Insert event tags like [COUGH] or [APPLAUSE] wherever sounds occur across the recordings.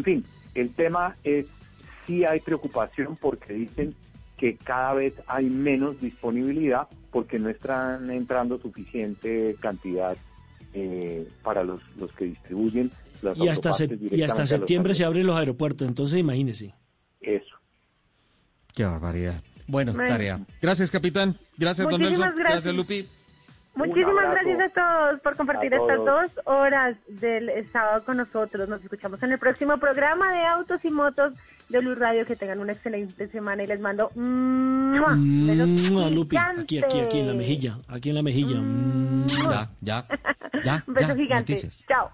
En fin, el tema es si hay preocupación porque dicen que cada vez hay menos disponibilidad porque no están entrando suficiente cantidad eh, para los, los que distribuyen las y hasta, y hasta septiembre se abren los aeropuertos, entonces imagínese. Eso. Qué barbaridad. Bueno, tarea. Gracias, capitán. Gracias, don Nelson. gracias Lupi. Muchísimas gracias a todos por compartir estas dos horas del sábado con nosotros. Nos escuchamos en el próximo programa de Autos y Motos de Blue Radio. Que tengan una excelente semana y les mando Lupi, aquí, aquí, aquí en la mejilla, aquí en la mejilla. Ya, ya, [LAUGHS] ya. Un beso gigante. Chao.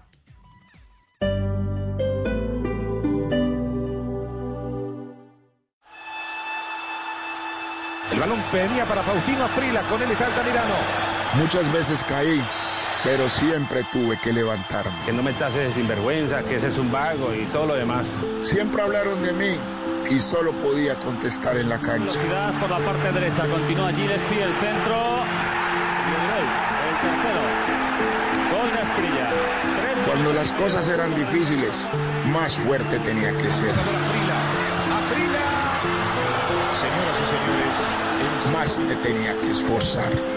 El balón venía para Faustino Aprila, con él está Altamirano. Muchas veces caí, pero siempre tuve que levantarme. Que no me tases de sinvergüenza, que ese es un vago y todo lo demás. Siempre hablaron de mí y solo podía contestar en la cancha. Velocidad por la parte derecha, continúa allí, despide el centro. Y el gol, el tercero. Gol de Asprilla. Cuando las cosas eran difíciles, más fuerte tenía que ser. Señoras y señores, más me tenía que esforzar.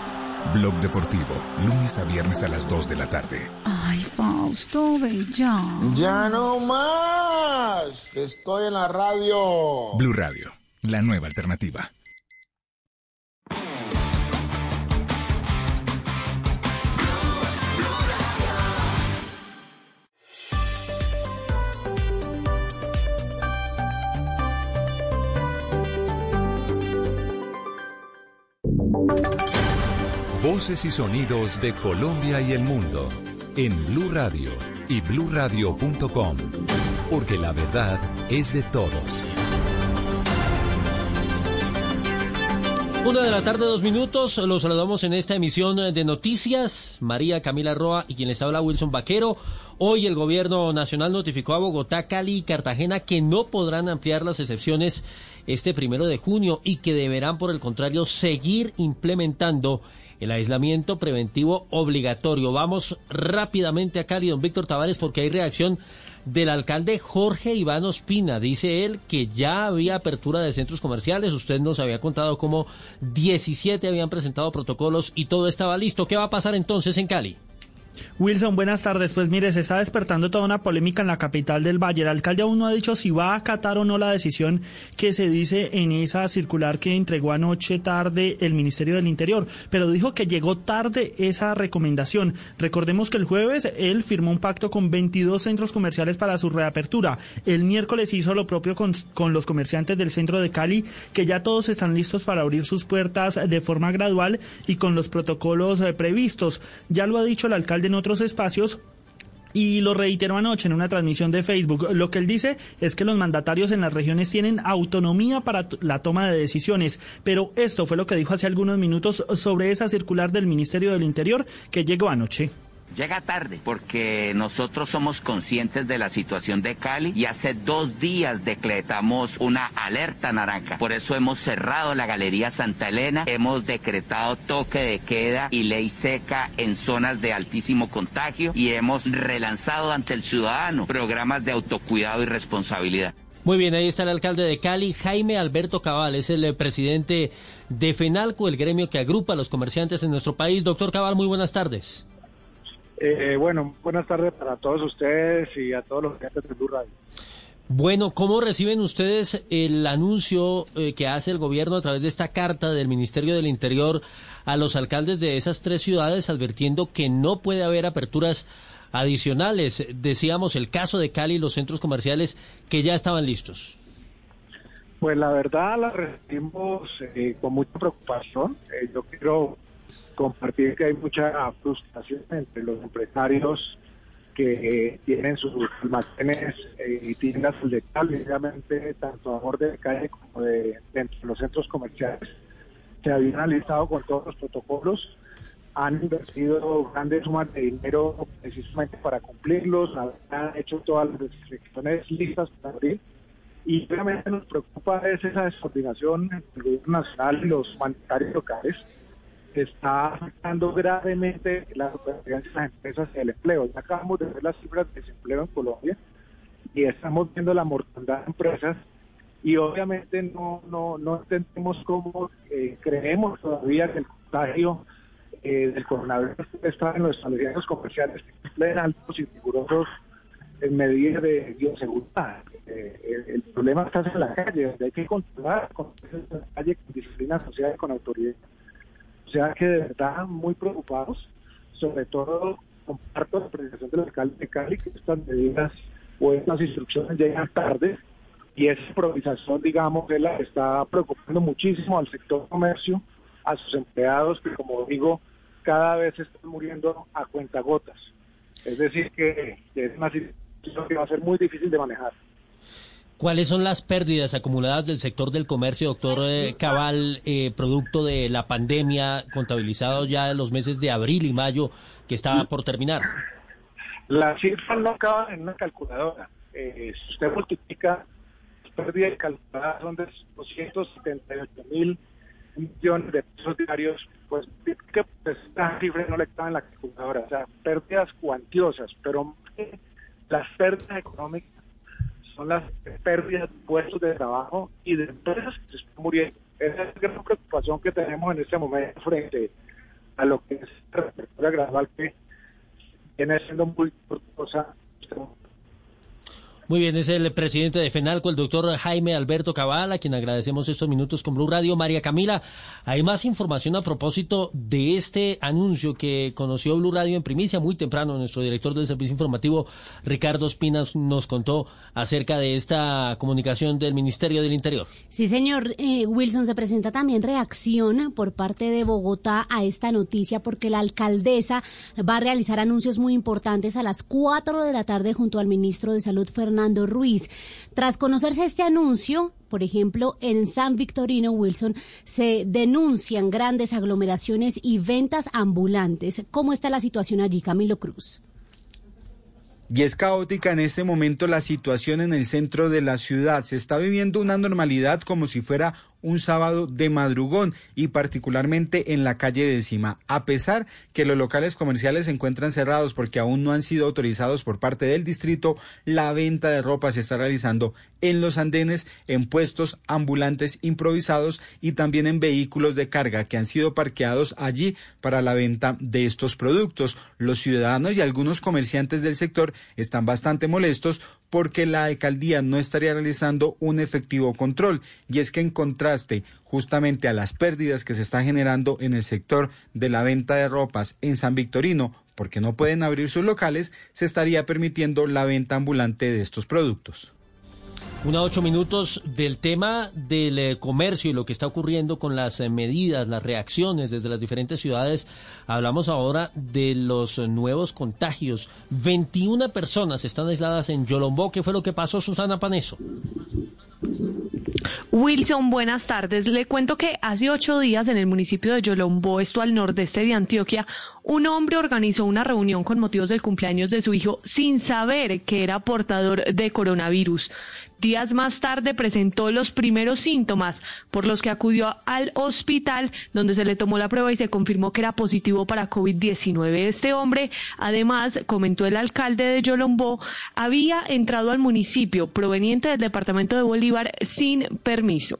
Blog Deportivo, lunes a viernes a las 2 de la tarde. Ay, Fausto, ven ya. Ya no más. Estoy en la radio. Blue Radio, la nueva alternativa. Voces y sonidos de Colombia y el mundo en Blue Radio y bluradio.com, porque la verdad es de todos. Una de la tarde, dos minutos. Los saludamos en esta emisión de noticias. María Camila Roa y quien les habla Wilson Vaquero. Hoy el gobierno nacional notificó a Bogotá, Cali y Cartagena que no podrán ampliar las excepciones este primero de junio y que deberán, por el contrario, seguir implementando el aislamiento preventivo obligatorio. Vamos rápidamente a Cali, don Víctor Tavares, porque hay reacción del alcalde Jorge Iván Ospina. Dice él que ya había apertura de centros comerciales. Usted nos había contado cómo 17 habían presentado protocolos y todo estaba listo. ¿Qué va a pasar entonces en Cali? Wilson, buenas tardes. Pues mire, se está despertando toda una polémica en la capital del Valle. El alcalde aún no ha dicho si va a acatar o no la decisión que se dice en esa circular que entregó anoche tarde el Ministerio del Interior, pero dijo que llegó tarde esa recomendación. Recordemos que el jueves él firmó un pacto con 22 centros comerciales para su reapertura. El miércoles hizo lo propio con, los comerciantes del centro de Cali, que ya todos están listos para abrir sus puertas de forma gradual y con los protocolos eh, previstos. Ya lo ha dicho el alcalde en otros espacios y lo reiteró anoche en una transmisión de Facebook. Lo que él dice es que los mandatarios en las regiones tienen autonomía para la toma de decisiones, pero esto fue lo que dijo hace algunos minutos sobre esa circular del Ministerio del Interior que llegó anoche. Llega tarde porque nosotros somos conscientes de la situación de Cali y hace dos días decretamos una alerta naranja. Por eso hemos cerrado la Galería Santa Elena, hemos decretado toque de queda y ley seca en zonas de altísimo contagio y hemos relanzado ante el ciudadano programas de autocuidado y responsabilidad. Muy bien, ahí está el alcalde de Cali, Jaime Alberto Cabal, es el eh, presidente de FENALCO, el gremio que agrupa a los comerciantes en nuestro país. Doctor Cabal, muy buenas tardes. Eh, bueno, buenas tardes para todos ustedes y a todos los clientes de Blue Radio. Bueno, ¿cómo reciben ustedes el anuncio eh, que hace el gobierno a través de esta carta del Ministerio del Interior a los alcaldes de esas tres ciudades advirtiendo que no puede haber aperturas adicionales? Decíamos el caso de Cali y los centros comerciales que ya estaban listos. Pues la verdad la recibimos eh, con mucha preocupación. yo quiero compartir que hay mucha frustración entre los empresarios que tienen sus almacenes y tiendas obviamente tanto a borde de calle como de, dentro de los centros comerciales. Se habían alistado con todos los protocolos, han invertido grandes sumas de dinero precisamente para cumplirlos, han hecho todas las restricciones listas para abrir y obviamente nos preocupa es esa descoordinación entre el gobierno nacional y los humanitarios locales está afectando gravemente la supervivencia de las empresas y el empleo. Ya acabamos de ver las cifras de desempleo en Colombia y estamos viendo la mortandad de empresas y obviamente no no no entendemos cómo eh, creemos todavía que el contagio eh, del coronavirus está en los establecimientos comerciales que cumplen altos y rigurosos en medidas de bioseguridad. Eh, el, problema está en la calle, hay que controlar con la calle con disciplina social con autoridad. O sea que de verdad muy preocupados, sobre todo comparto la presentación del alcalde de Cali, que estas medidas o estas instrucciones llegan tarde y esa improvisación, digamos, que la está preocupando muchísimo al sector comercio, a sus empleados, que como digo, cada vez están muriendo a cuentagotas. Es decir, que es una situación que va a ser muy difícil de manejar. ¿Cuáles son las pérdidas acumuladas del sector del comercio, doctor eh, Cabal, eh, producto de la pandemia, contabilizados ya en los meses de abril y mayo que estaba por terminar? Las cifras no acaban en una calculadora. Eh, si usted multiplica las pérdidas calculadas son de 278 mil millones de pesos diarios, pues que pues, esta cifra no le cabe en la calculadora. O sea, pérdidas cuantiosas, pero las pérdidas económicas son las pérdidas de puestos de trabajo y de empresas que se están muriendo. Esa es la gran preocupación que tenemos en este momento frente a lo que es la reapertura gradual que viene siendo muy costosa muy bien, es el presidente de FENALCO, el doctor Jaime Alberto Cabal, a quien agradecemos estos minutos con Blue Radio. María Camila, hay más información a propósito de este anuncio que conoció Blue Radio en primicia muy temprano. Nuestro director del servicio informativo, Ricardo Espinas, nos contó acerca de esta comunicación del Ministerio del Interior. Sí, señor eh, Wilson, se presenta también reacción por parte de Bogotá a esta noticia porque la alcaldesa va a realizar anuncios muy importantes a las 4 de la tarde junto al ministro de Salud, Fernando Ruiz. Tras conocerse este anuncio, por ejemplo, en San Victorino, Wilson, se denuncian grandes aglomeraciones y ventas ambulantes. ¿Cómo está la situación allí, Camilo Cruz? Y es caótica en este momento la situación en el centro de la ciudad. Se está viviendo una normalidad como si fuera un sábado de madrugón y particularmente en la calle décima, a pesar que los locales comerciales se encuentran cerrados porque aún no han sido autorizados por parte del distrito, la venta de ropa se está realizando en los andenes, en puestos ambulantes improvisados y también en vehículos de carga que han sido parqueados allí para la venta de estos productos. Los ciudadanos y algunos comerciantes del sector están bastante molestos porque la alcaldía no estaría realizando un efectivo control y es que en contraste justamente a las pérdidas que se están generando en el sector de la venta de ropas en San Victorino porque no pueden abrir sus locales, se estaría permitiendo la venta ambulante de estos productos. Una ocho minutos del tema del eh, comercio y lo que está ocurriendo con las eh, medidas, las reacciones desde las diferentes ciudades. Hablamos ahora de los nuevos contagios. 21 personas están aisladas en Yolombó. ¿Qué fue lo que pasó, Susana Paneso? Wilson, buenas tardes. Le cuento que hace ocho días en el municipio de Yolombó, esto al nordeste de Antioquia, un hombre organizó una reunión con motivos del cumpleaños de su hijo sin saber que era portador de coronavirus. Días más tarde presentó los primeros síntomas, por los que acudió al hospital donde se le tomó la prueba y se confirmó que era positivo para COVID-19. Este hombre, además, comentó el alcalde de Yolombó, había entrado al municipio proveniente del departamento de Bolívar sin permiso.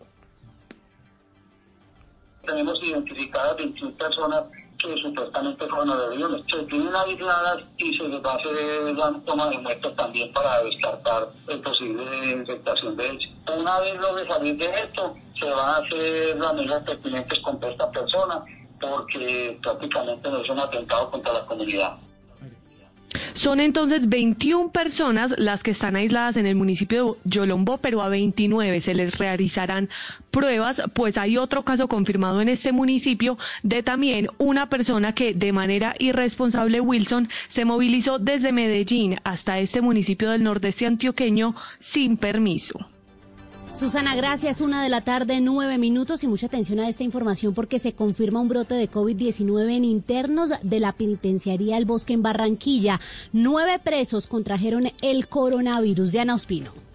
Tenemos identificadas 21 personas que supuestamente fueron aviones. Se tienen aisladas y se les va a hacer la toma de muestras también para descartar el posible infectación de ellos. Una vez logre salir de esto, se van a hacer las medidas pertinentes contra esta persona porque prácticamente no es un atentado contra la comunidad. Son entonces 21 personas las que están aisladas en el municipio de Yolombó, pero a 29 se les realizarán pruebas, pues hay otro caso confirmado en este municipio de también una persona que de manera irresponsable, Wilson, se movilizó desde Medellín hasta este municipio del nordeste antioqueño sin permiso. Susana, gracias. Una de la tarde, nueve minutos y mucha atención a esta información porque se confirma un brote de COVID-19 en internos de la penitenciaría El Bosque en Barranquilla. Nueve presos contrajeron el coronavirus. Diana Ospino.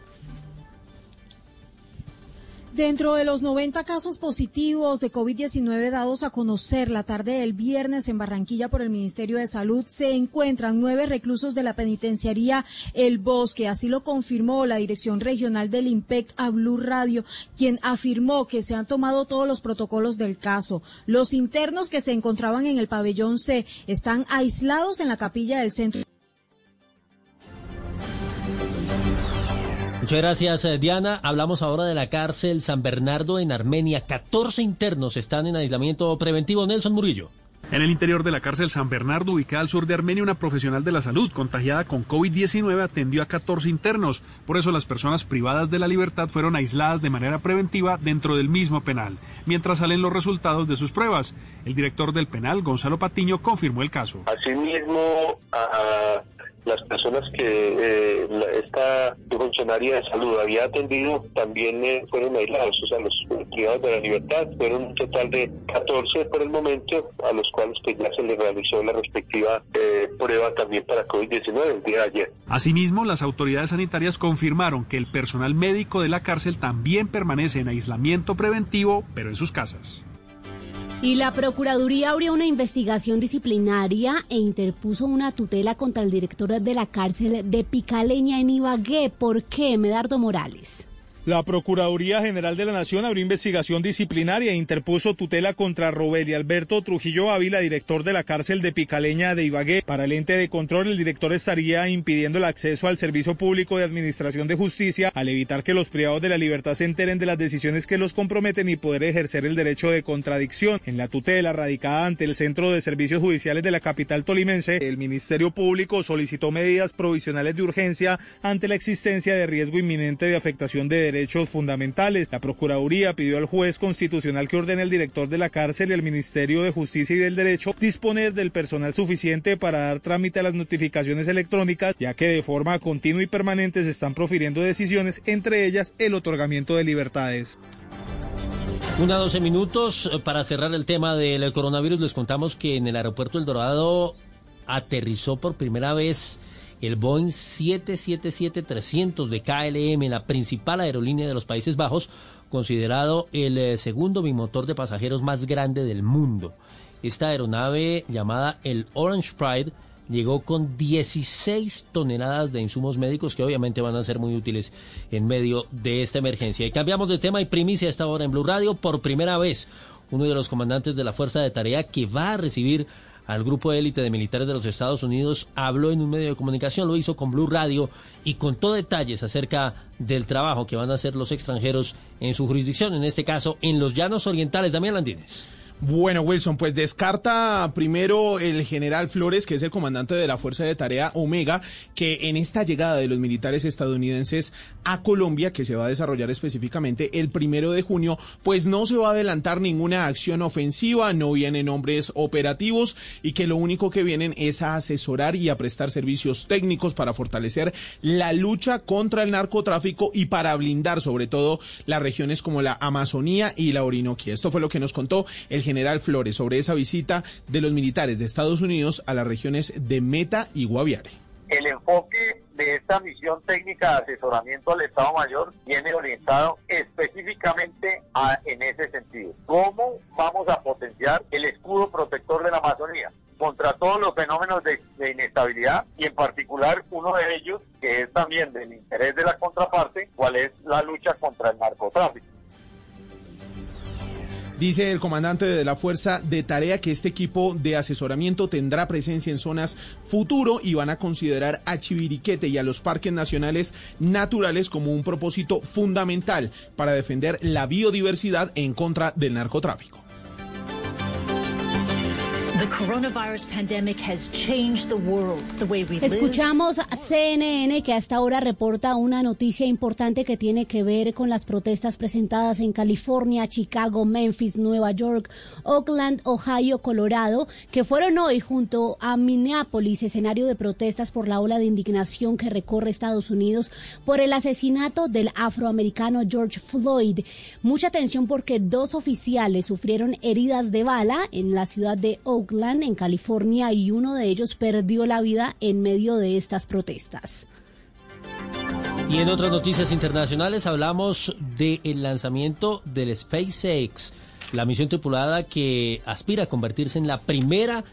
Dentro de los 90 casos positivos de COVID-19 dados a conocer la tarde del viernes en Barranquilla por el Ministerio de Salud, se encuentran nueve reclusos de la penitenciaría El Bosque. Así lo confirmó la Dirección Regional del IMPEC a Blue Radio, quien afirmó que se han tomado todos los protocolos del caso. Los internos que se encontraban en el pabellón C están aislados en la capilla del centro. Muchas gracias, eh, Diana. Hablamos ahora de la cárcel San Bernardo en Armenia. 14 internos están en aislamiento preventivo. Nelson Murillo. En el interior de la cárcel San Bernardo, ubicada al sur de Armenia, una profesional de la salud contagiada con COVID-19 atendió a 14 internos. Por eso las personas privadas de la libertad fueron aisladas de manera preventiva dentro del mismo penal, mientras salen los resultados de sus pruebas. El director del penal, Gonzalo Patiño, confirmó el caso. Asimismo, a las personas que eh, esta funcionaria de salud había atendido también eh, fueron aislados, o sea, los privados de la libertad fueron un total de 14 por el momento, a los cuales pues, ya se les realizó la respectiva eh, prueba también para COVID-19 el día de ayer. Asimismo, las autoridades sanitarias confirmaron que el personal médico de la cárcel también permanece en aislamiento preventivo, pero en sus casas. Y la Procuraduría abrió una investigación disciplinaria e interpuso una tutela contra el director de la cárcel de Picaleña en Ibagué. ¿Por qué, Medardo Morales? La Procuraduría General de la Nación abrió investigación disciplinaria e interpuso tutela contra Robel y Alberto Trujillo Ávila, director de la cárcel de Picaleña de Ibagué. Para el ente de control, el director estaría impidiendo el acceso al servicio público de administración de justicia al evitar que los privados de la libertad se enteren de las decisiones que los comprometen y poder ejercer el derecho de contradicción. En la tutela radicada ante el Centro de Servicios Judiciales de la capital tolimense, el Ministerio Público solicitó medidas provisionales de urgencia ante la existencia de riesgo inminente de afectación de derechos derechos fundamentales. La Procuraduría pidió al juez constitucional que ordene al director de la cárcel y al Ministerio de Justicia y del Derecho disponer del personal suficiente para dar trámite a las notificaciones electrónicas, ya que de forma continua y permanente se están profiriendo decisiones, entre ellas el otorgamiento de libertades. Una 12 minutos eh, para cerrar el tema del coronavirus. Les contamos que en el aeropuerto El Dorado aterrizó por primera vez el Boeing 777-300 de KLM, la principal aerolínea de los Países Bajos, considerado el eh, segundo bimotor de pasajeros más grande del mundo. Esta aeronave llamada el Orange Pride llegó con 16 toneladas de insumos médicos que obviamente van a ser muy útiles en medio de esta emergencia. Y cambiamos de tema y primicia esta hora en Blue Radio por primera vez. Uno de los comandantes de la Fuerza de Tarea que va a recibir al grupo de élite de militares de los Estados Unidos, habló en un medio de comunicación, lo hizo con Blue Radio y contó detalles acerca del trabajo que van a hacer los extranjeros en su jurisdicción, en este caso en los llanos orientales. Damián Landines. Bueno, Wilson, pues descarta primero el general Flores, que es el comandante de la Fuerza de Tarea Omega, que en esta llegada de los militares estadounidenses a Colombia, que se va a desarrollar específicamente el primero de junio, pues no se va a adelantar ninguna acción ofensiva, no vienen hombres operativos y que lo único que vienen es a asesorar y a prestar servicios técnicos para fortalecer la lucha contra el narcotráfico y para blindar sobre todo las regiones como la Amazonía y la Orinoquia. Esto fue lo que nos contó el general Flores sobre esa visita de los militares de Estados Unidos a las regiones de Meta y Guaviare. El enfoque de esta misión técnica de asesoramiento al Estado Mayor viene orientado específicamente en ese sentido. ¿Cómo vamos a potenciar el escudo protector de la Amazonía? contra todos los fenómenos de, de, inestabilidad y en particular uno de ellos que es también del interés de la contraparte, cuál es la lucha contra el narcotráfico. Dice el comandante de la Fuerza de Tarea que este equipo de asesoramiento tendrá presencia en zonas futuro y van a considerar a Chiviriquete y a los parques nacionales naturales como un propósito fundamental para defender la biodiversidad en contra del narcotráfico. Escuchamos a CNN que hasta ahora reporta una noticia importante que tiene que ver con las protestas presentadas en California, Chicago, Memphis, Nueva York, Oakland, Ohio, Colorado, que fueron hoy junto a Minneapolis escenario de protestas por la ola de indignación que recorre Estados Unidos por el asesinato del afroamericano George Floyd. Mucha atención porque dos oficiales sufrieron heridas de bala en la ciudad de Oakland, en California, y uno de ellos perdió la vida en medio de estas protestas. Y en otras noticias internacionales hablamos del lanzamiento del SpaceX, la misión tripulada que aspira a convertirse en la primera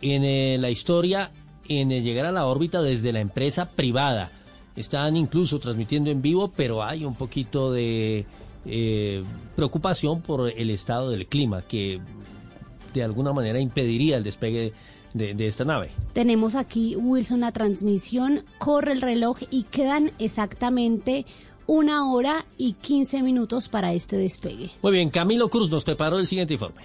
en eh, la historia en eh, llegar a la órbita desde la empresa privada. Están incluso transmitiendo en vivo, pero hay un poquito de eh, preocupación por el estado del clima que de alguna manera impediría el despegue de, esta nave. Tenemos aquí, Wilson, la transmisión, corre el reloj y quedan exactamente una hora y 15 minutos para este despegue. Muy bien, Camilo Cruz nos preparó el siguiente informe.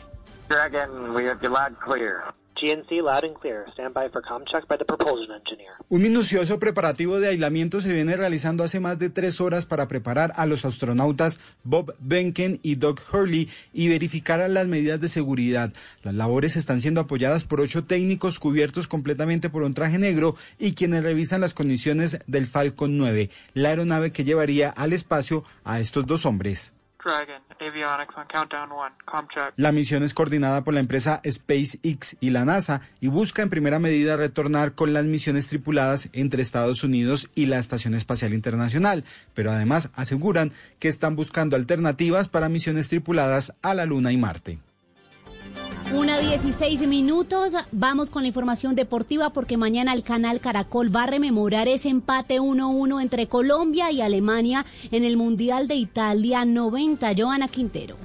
Dragon, we have clear. Loud and clear. Stand by for com check by the propulsion engineer. Un minucioso preparativo de aislamiento se viene realizando hace más de tres horas para preparar a los astronautas Bob Behnken y Doug Hurley y verificar las medidas de seguridad. Las labores están siendo apoyadas por ocho técnicos cubiertos completamente por un traje negro y quienes revisan las condiciones del Falcon 9, la aeronave que llevaría al espacio a estos dos hombres. La misión es coordinada por la empresa SpaceX y la NASA y busca en primera medida retornar con las misiones tripuladas entre Estados Unidos y la Estación Espacial Internacional, pero además aseguran que están buscando alternativas para misiones tripuladas a la Luna y Marte. Una 16 minutos. Vamos con la información deportiva porque mañana el canal Caracol va a rememorar ese empate 1-1 entre Colombia y Alemania en el Mundial de Italia 90. Joana Quintero.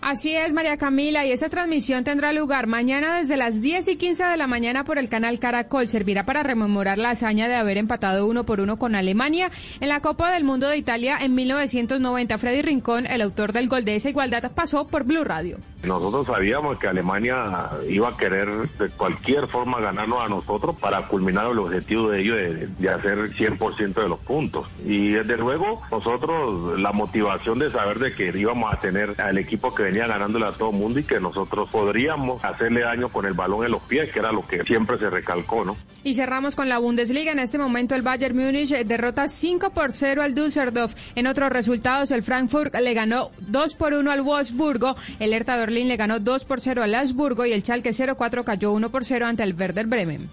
Así es, María Camila, y esa transmisión tendrá lugar mañana desde las 10 y 15 de la mañana por el canal Caracol. Servirá para rememorar la hazaña de haber empatado uno por uno con Alemania en la Copa del Mundo de Italia en 1990. Freddy Rincón, el autor del gol de esa igualdad, pasó por Blue Radio. Nosotros sabíamos que Alemania iba a querer de cualquier forma ganarnos a nosotros para culminar el objetivo de ellos de, hacer 100% de los puntos. Y desde luego nosotros la motivación de saber de que íbamos a tener al equipo que venía ganándole a todo el mundo y que nosotros podríamos hacerle daño con el balón en los pies, que era lo que siempre se recalcó, ¿no? Y cerramos con la Bundesliga. En este momento el Bayern Múnich derrota 5 por 0 al Düsseldorf. En otros resultados el Frankfurt le ganó 2 por 1 al Wolfsburgo. El Hertha Berlín le ganó 2 por 0 al Augsburgo y el Schalke 04 cayó 1 por 0 ante el Werder Bremen.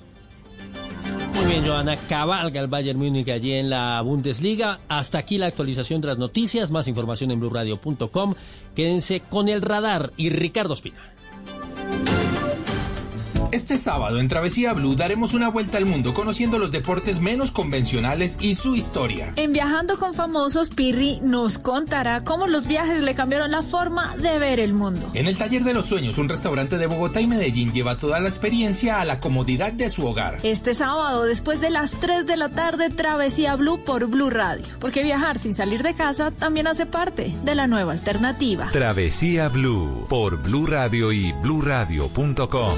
Muy bien, Joana, cabalga el Bayern Múnich allí en la Bundesliga. Hasta aquí la actualización de las noticias. Más información en blurradio.com. Quédense con el radar y Ricardo Espina. Este sábado en Travesía Blue daremos una vuelta al mundo conociendo los deportes menos convencionales y su historia. En Viajando con Famosos, Pirri nos contará cómo los viajes le cambiaron la forma de ver el mundo. En el Taller de los Sueños, un restaurante de Bogotá y Medellín lleva toda la experiencia a la comodidad de su hogar. Este sábado, después de las 3 de la tarde, Travesía Blue por Blue Radio. Porque viajar sin salir de casa también hace parte de la nueva alternativa. Travesía Blue por Blue Radio y bluradio.com.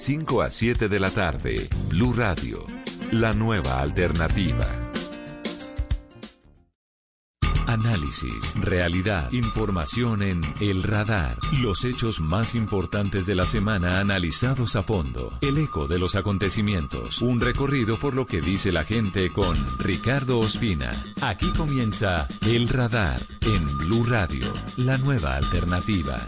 5 a 7 de la tarde, Blue Radio, la nueva alternativa. Análisis, realidad, información en El Radar. Los hechos más importantes de la semana analizados a fondo. El eco de los acontecimientos. Un recorrido por lo que dice la gente con Ricardo Ospina. Aquí comienza El Radar en Blue Radio, la nueva alternativa.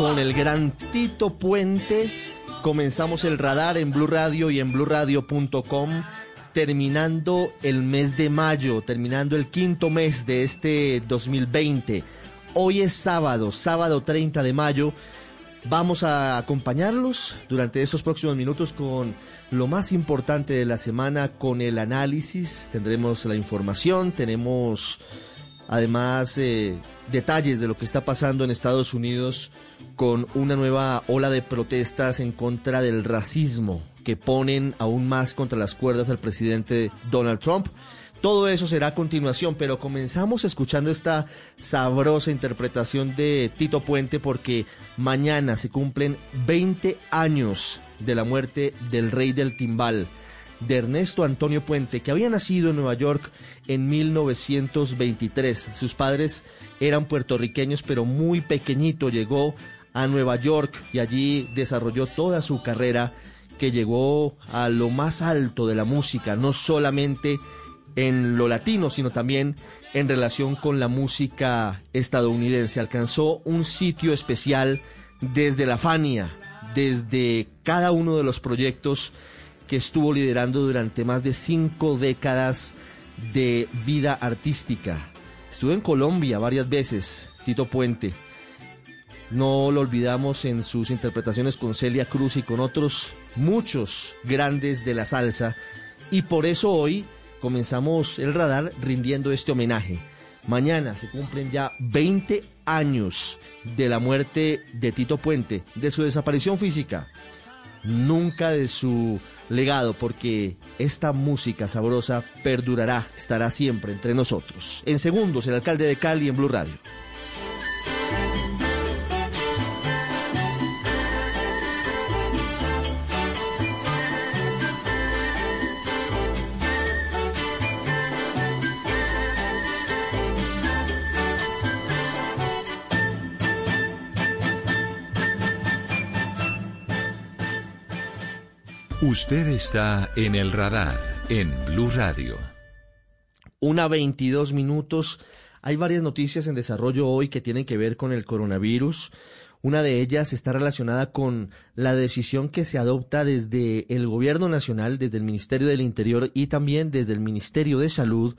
Con el gran Tito Puente. Comenzamos el radar en Blue Radio y en bluradio.com terminando el mes de mayo, terminando el quinto mes de este 2020. Hoy es sábado, sábado 30 de mayo. Vamos a acompañarlos durante estos próximos minutos con lo más importante de la semana, con el análisis. Tendremos la información, tenemos además eh, detalles de lo que está pasando en Estados Unidos con una nueva ola de protestas en contra del racismo que ponen aún más contra las cuerdas al presidente Donald Trump. Todo eso será a continuación, pero comenzamos escuchando esta sabrosa interpretación de Tito Puente porque mañana se cumplen 20 años de la muerte del rey del timbal, de Ernesto Antonio Puente, que había nacido en Nueva York en 1923. Sus padres eran puertorriqueños, pero muy pequeñito llegó a Nueva York y allí desarrolló toda su carrera que llegó a lo más alto de la música, no solamente en lo latino, sino también en relación con la música estadounidense. Alcanzó un sitio especial desde la Fania, desde cada uno de los proyectos que estuvo liderando durante más de cinco décadas de vida artística. Estuvo en Colombia varias veces, Tito Puente. No lo olvidamos en sus interpretaciones con Celia Cruz y con otros muchos grandes de la salsa. Y por eso hoy comenzamos el radar rindiendo este homenaje. Mañana se cumplen ya 20 años de la muerte de Tito Puente, de su desaparición física, nunca de su legado, porque esta música sabrosa perdurará, estará siempre entre nosotros. En segundos, el alcalde de Cali en Blue Radio. Usted está en el radar en Blue Radio. Una 22 minutos. Hay varias noticias en desarrollo hoy que tienen que ver con el coronavirus. Una de ellas está relacionada con la decisión que se adopta desde el Gobierno Nacional, desde el Ministerio del Interior y también desde el Ministerio de Salud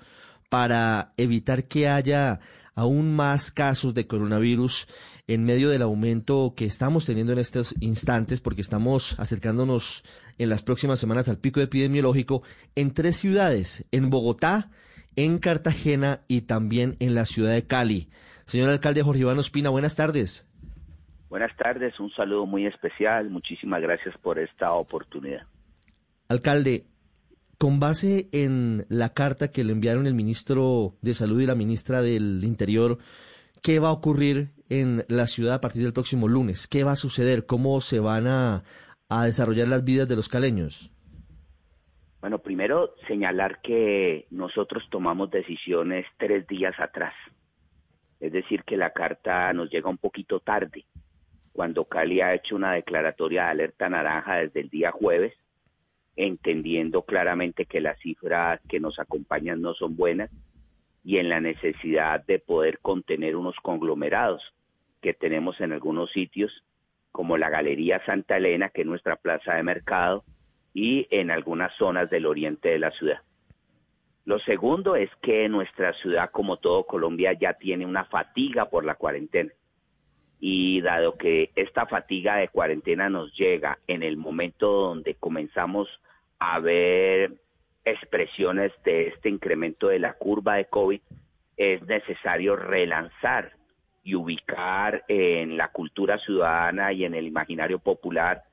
para evitar que haya aún más casos de coronavirus en medio del aumento que estamos teniendo en estos instantes, porque estamos acercándonos en las próximas semanas al pico epidemiológico en tres ciudades, en Bogotá, en Cartagena y también en la ciudad de Cali. Señor alcalde Jorge Iván Ospina, buenas tardes. Buenas tardes, un saludo muy especial. Muchísimas gracias por esta oportunidad. Alcalde, con base en la carta que le enviaron el ministro de Salud y la ministra del Interior, ¿qué va a ocurrir en la ciudad a partir del próximo lunes? ¿Qué va a suceder? ¿Cómo se van a, desarrollar las vidas de los caleños? Bueno, primero señalar que nosotros tomamos decisiones tres días atrás. Es decir, que la carta nos llega un poquito tarde, cuando Cali ha hecho una declaratoria de alerta naranja desde el día jueves, entendiendo claramente que las cifras que nos acompañan no son buenas y en la necesidad de poder contener unos conglomerados que tenemos en algunos sitios como la Galería Santa Elena, que es nuestra plaza de mercado, y en algunas zonas del oriente de la ciudad. Lo segundo es que nuestra ciudad, como todo Colombia, ya tiene una fatiga por la cuarentena. Y dado que esta fatiga de cuarentena nos llega en el momento donde comenzamos a ver expresiones de este incremento de la curva de COVID, es necesario relanzar y ubicar en la cultura ciudadana y en el imaginario popular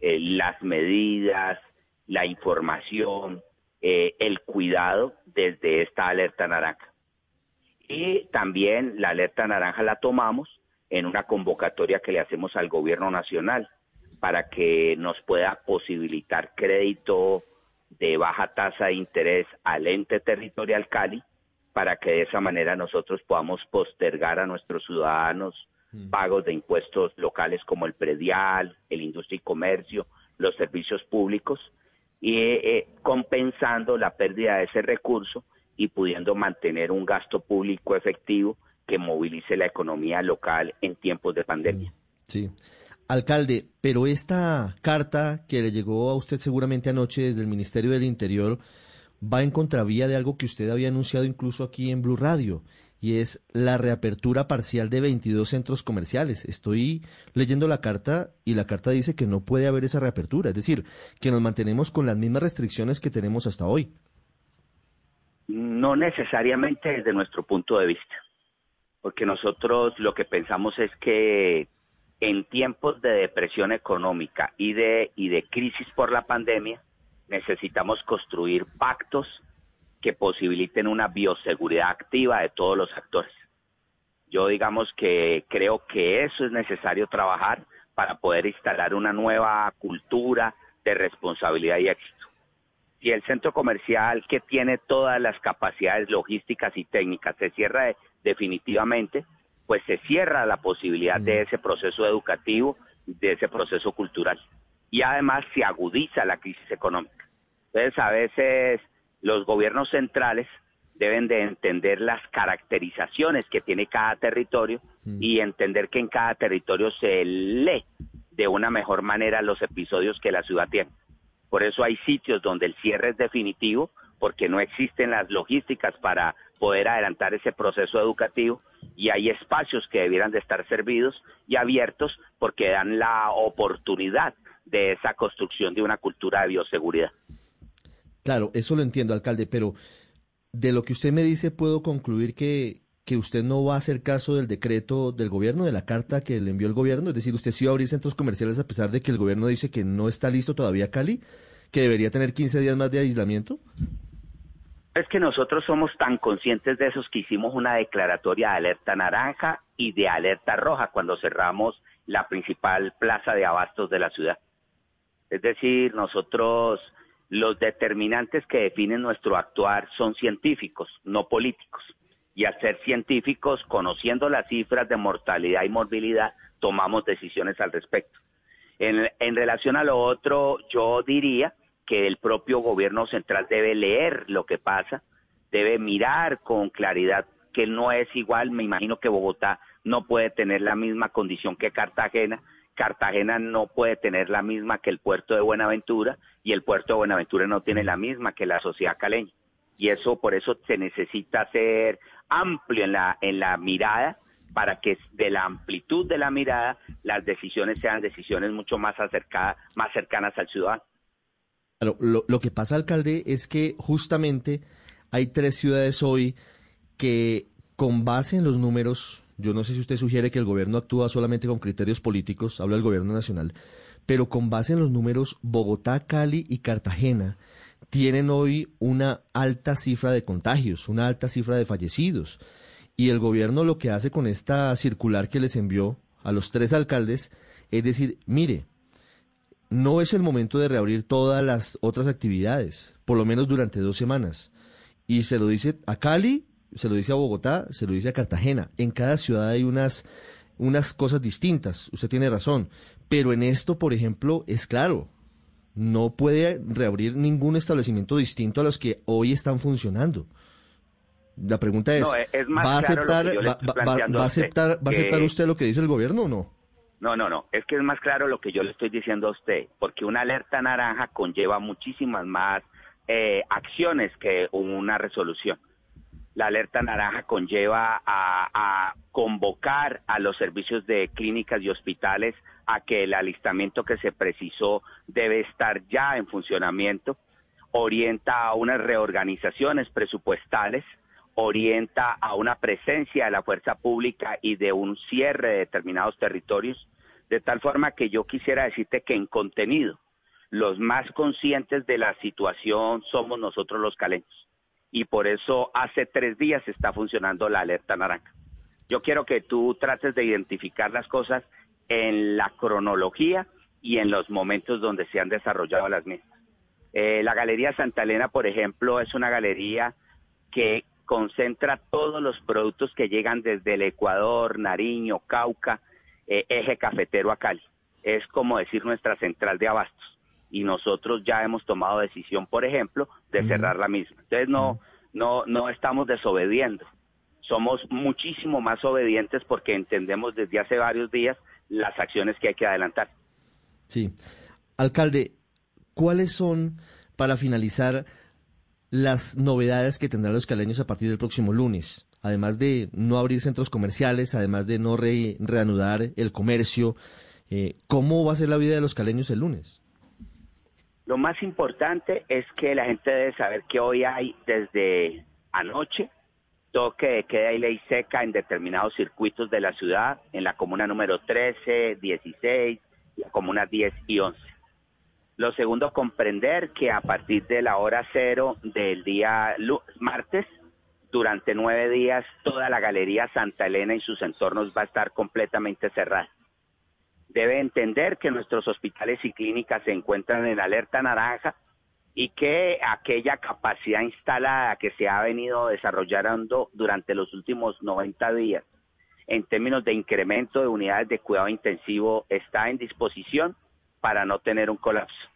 eh, las medidas, la información, eh, el cuidado desde esta alerta naranja. Y también la alerta naranja la tomamos en una convocatoria que le hacemos al gobierno nacional para que nos pueda posibilitar crédito de baja tasa de interés al ente territorial Cali para que de esa manera nosotros podamos postergar a nuestros ciudadanos mm. pagos de impuestos locales como el predial, el industria y comercio, los servicios públicos, y eh, compensando la pérdida de ese recurso y pudiendo mantener un gasto público efectivo que movilice la economía local en tiempos de pandemia. Sí. Alcalde, pero esta carta que le llegó a usted seguramente anoche desde el Ministerio del Interior, va en contravía de algo que usted había anunciado incluso aquí en Blue Radio, y es la reapertura parcial de 22 centros comerciales. Estoy leyendo la carta y la carta dice que no puede haber esa reapertura, es decir, que nos mantenemos con las mismas restricciones que tenemos hasta hoy. No necesariamente desde nuestro punto de vista, porque nosotros lo que pensamos es que en tiempos de depresión económica y de, y de crisis por la pandemia, necesitamos construir pactos que posibiliten una bioseguridad activa de todos los actores. Yo digamos que creo que eso es necesario trabajar para poder instalar una nueva cultura de responsabilidad y éxito. Si el centro comercial que tiene todas las capacidades logísticas y técnicas se cierra definitivamente, pues se cierra la posibilidad de ese proceso educativo, de ese proceso cultural y además se agudiza la crisis económica. Entonces, a veces los gobiernos centrales deben de entender las caracterizaciones que tiene cada territorio mm. y entender que en cada territorio se lee de una mejor manera los episodios que la ciudad tiene. Por eso hay sitios donde el cierre es definitivo, porque no existen las logísticas para poder adelantar ese proceso educativo y hay espacios que debieran de estar servidos y abiertos porque dan la oportunidad de esa construcción de una cultura de bioseguridad. Claro, eso lo entiendo, alcalde, pero de lo que usted me dice puedo concluir que, que usted no va a hacer caso del decreto del gobierno, de la carta que le envió el gobierno, es decir, usted sí va a abrir centros comerciales a pesar de que el gobierno dice que no está listo todavía Cali, que debería tener 15 días más de aislamiento. Es que nosotros somos tan conscientes de esos que hicimos una declaratoria de alerta naranja y de alerta roja cuando cerramos la principal plaza de abastos de la ciudad. Es decir, nosotros los determinantes que definen nuestro actuar son científicos, no políticos. Y al ser científicos, conociendo las cifras de mortalidad y morbilidad, tomamos decisiones al respecto. En, en relación a lo otro, yo diría que el propio gobierno central debe leer lo que pasa, debe mirar con claridad que no es igual, me imagino que Bogotá no puede tener la misma condición que Cartagena, Cartagena no puede tener la misma que el puerto de Buenaventura y el puerto de Buenaventura no tiene la misma que la sociedad caleña. Y eso, por eso se necesita ser amplio en la, en la mirada para que de la amplitud de la mirada las decisiones sean decisiones mucho más acercadas, más cercanas al ciudadano. Lo, lo que pasa, alcalde, es que justamente hay tres ciudades hoy que con base en los números yo no sé si usted sugiere que el gobierno actúa solamente con criterios políticos, habla el gobierno nacional, pero con base en los números, Bogotá, Cali y Cartagena tienen hoy una alta cifra de contagios, una alta cifra de fallecidos. Y el gobierno lo que hace con esta circular que les envió a los tres alcaldes es decir, mire, no es el momento de reabrir todas las otras actividades, por lo menos durante dos semanas. Y se lo dice a Cali se lo dice a Bogotá, se lo dice a Cartagena. En cada ciudad hay unas, unas cosas distintas, usted tiene razón. Pero en esto, por ejemplo, es claro, no puede reabrir ningún establecimiento distinto a los que hoy están funcionando. La pregunta es, ¿va, a aceptar, va, a aceptar, ¿va a aceptar usted lo que dice el gobierno o no? No, no, no. Es que es más claro lo que yo le estoy diciendo a usted, porque una alerta naranja conlleva muchísimas más eh, acciones que una resolución. La alerta naranja conlleva a, convocar a los servicios de clínicas y hospitales a que el alistamiento que se precisó debe estar ya en funcionamiento, orienta a unas reorganizaciones presupuestales, orienta a una presencia de la fuerza pública y de un cierre de determinados territorios, de tal forma que yo quisiera decirte que en contenido los más conscientes de la situación somos nosotros los caleños. Y por eso hace tres días está funcionando la alerta naranja. Yo quiero que tú trates de identificar las cosas en la cronología y en los momentos donde se han desarrollado las mismas. Eh, la Galería Santa Elena, por ejemplo, es una galería que concentra todos los productos que llegan desde el Ecuador, Nariño, Cauca, eh, eje cafetero a Cali. Es como decir nuestra central de abastos. Y nosotros ya hemos tomado decisión, por ejemplo, de cerrar la misma. Entonces no, no, no estamos desobediendo. Somos muchísimo más obedientes porque entendemos desde hace varios días las acciones que hay que adelantar. Sí. Alcalde, ¿cuáles son, para finalizar, las novedades que tendrán los caleños a partir del próximo lunes? Además de no abrir centros comerciales, además de no reanudar el comercio, eh, ¿cómo va a ser la vida de los caleños el lunes? Lo más importante es que la gente debe saber que hoy hay desde anoche toque de queda y ley seca en determinados circuitos de la ciudad, en la comuna número 13, 16, la comuna 10 y 11. Lo segundo, comprender que a partir de la hora cero del día martes, durante nueve días, toda la Galería Santa Elena y sus entornos va a estar completamente cerrada. Debe entender que nuestros hospitales y clínicas se encuentran en alerta naranja y que aquella capacidad instalada que se ha venido desarrollando durante los últimos 90 días en términos de incremento de unidades de cuidado intensivo está en disposición para no tener un colapso.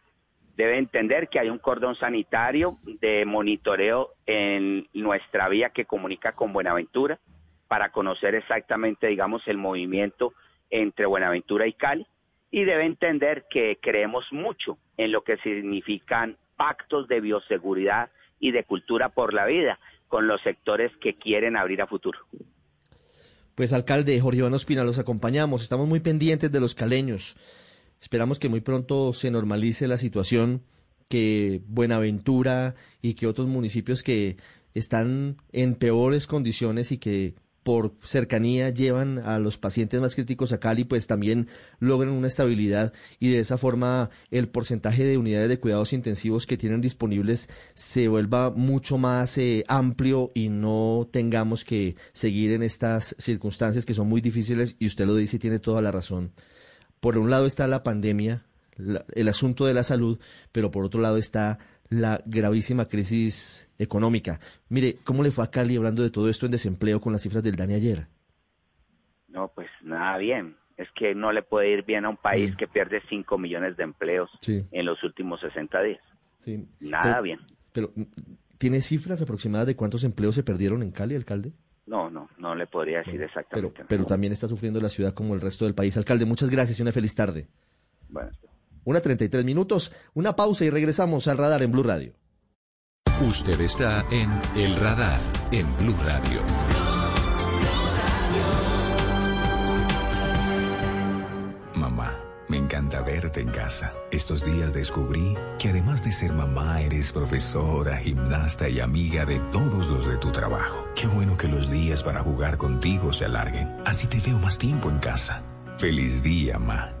Debe entender que hay un cordón sanitario de monitoreo en nuestra vía que comunica con Buenaventura para conocer exactamente, digamos, el movimiento entre Buenaventura y Cali y debe entender que creemos mucho en lo que significan pactos de bioseguridad y de cultura por la vida con los sectores que quieren abrir a futuro. Pues alcalde Jorge Iván Ospina, los acompañamos, estamos muy pendientes de los caleños. Esperamos que muy pronto se normalice la situación, que Buenaventura y que otros municipios que están en peores condiciones y que por cercanía llevan a los pacientes más críticos a Cali, pues también logran una estabilidad y de esa forma el porcentaje de unidades de cuidados intensivos que tienen disponibles se vuelva mucho más eh, amplio y no tengamos que seguir en estas circunstancias que son muy difíciles y usted lo dice y tiene toda la razón. Por un lado está la pandemia, el asunto de la salud, pero por otro lado está la gravísima crisis económica. Mire, ¿cómo le fue a Cali hablando de todo esto en desempleo con las cifras del DANI ayer? No, pues nada bien. Es que no le puede ir bien a un país que pierde 5 millones de empleos en los últimos 60 días. Nada bien. Pero, ¿tiene cifras aproximadas de cuántos empleos se perdieron en Cali, alcalde? No, no, no le podría decir exactamente. Pero, pero también está sufriendo la ciudad como el resto del país. Alcalde, muchas gracias y una feliz tarde. Bueno. Una 33 minutos, una pausa y regresamos al radar en Blue Radio. Usted está en El Radar en Blue Radio. Mamá, me encanta verte en casa. Estos días descubrí que además de ser mamá, eres profesora, gimnasta y amiga de todos los de tu trabajo. Qué bueno que los días para jugar contigo se alarguen. Así te veo más tiempo en casa. Feliz día, mamá.